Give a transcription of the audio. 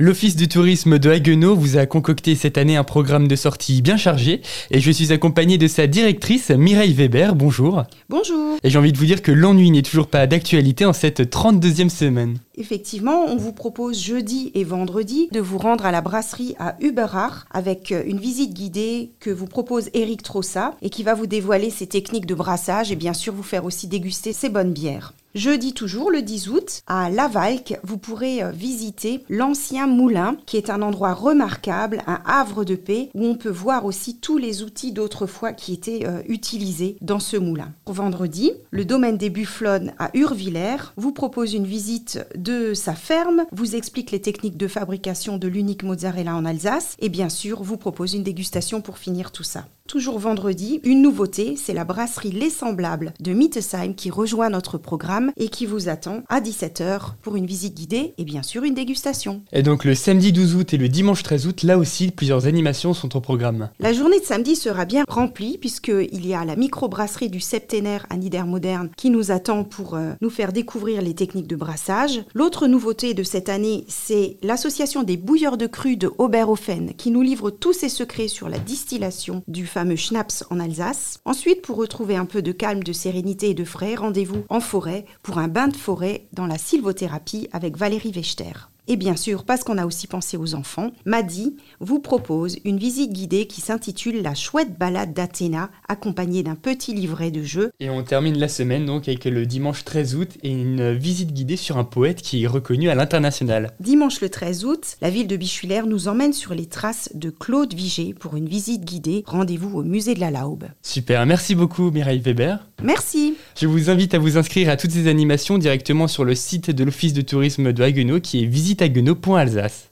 L'Office du tourisme de Haguenau vous a concocté cette année un programme de sortie bien chargé et je suis accompagné de sa directrice Mireille Weber. Bonjour. Bonjour. Et j'ai envie de vous dire que l'ennui n'est toujours pas d'actualité en cette 32e semaine. Effectivement, on vous propose jeudi et vendredi de vous rendre à la brasserie à Uberach avec une visite guidée que vous propose Eric Trossa et qui va vous dévoiler ses techniques de brassage et bien sûr vous faire aussi déguster ses bonnes bières. Jeudi toujours, le 10 août, à Lavalque, vous pourrez euh, visiter l'ancien moulin, qui est un endroit remarquable, un havre de paix, où on peut voir aussi tous les outils d'autrefois qui étaient euh, utilisés dans ce moulin. Vendredi, le domaine des Bufflones à Urvillers vous propose une visite de sa ferme, vous explique les techniques de fabrication de l'unique mozzarella en Alsace, et bien sûr vous propose une dégustation pour finir tout ça. Toujours vendredi, une nouveauté, c'est la brasserie Les Semblables de Mittesheim qui rejoint notre programme et qui vous attend à 17h pour une visite guidée et bien sûr une dégustation. Et donc le samedi 12 août et le dimanche 13 août, là aussi, plusieurs animations sont au programme. La journée de samedi sera bien remplie puisqu'il y a la microbrasserie du septénaire à Moderne qui nous attend pour euh, nous faire découvrir les techniques de brassage. L'autre nouveauté de cette année, c'est l'association des bouilleurs de cru de Oberhofen qui nous livre tous ses secrets sur la distillation du fameux Schnaps en Alsace. Ensuite, pour retrouver un peu de calme, de sérénité et de frais, rendez-vous en forêt pour un bain de forêt dans la sylvothérapie avec Valérie Wechter. Et bien sûr, parce qu'on a aussi pensé aux enfants, Madi vous propose une visite guidée qui s'intitule La chouette balade d'Athéna, accompagnée d'un petit livret de jeu. Et on termine la semaine donc avec le dimanche 13 août et une visite guidée sur un poète qui est reconnu à l'international. Dimanche le 13 août, la ville de Bichuler nous emmène sur les traces de Claude Vigée pour une visite guidée. Rendez-vous au musée de la Laube. Super, merci beaucoup Mireille Weber. Merci. Je vous invite à vous inscrire à toutes ces animations directement sur le site de l'Office de tourisme de Haguenau qui est visitehaguenau.alsace.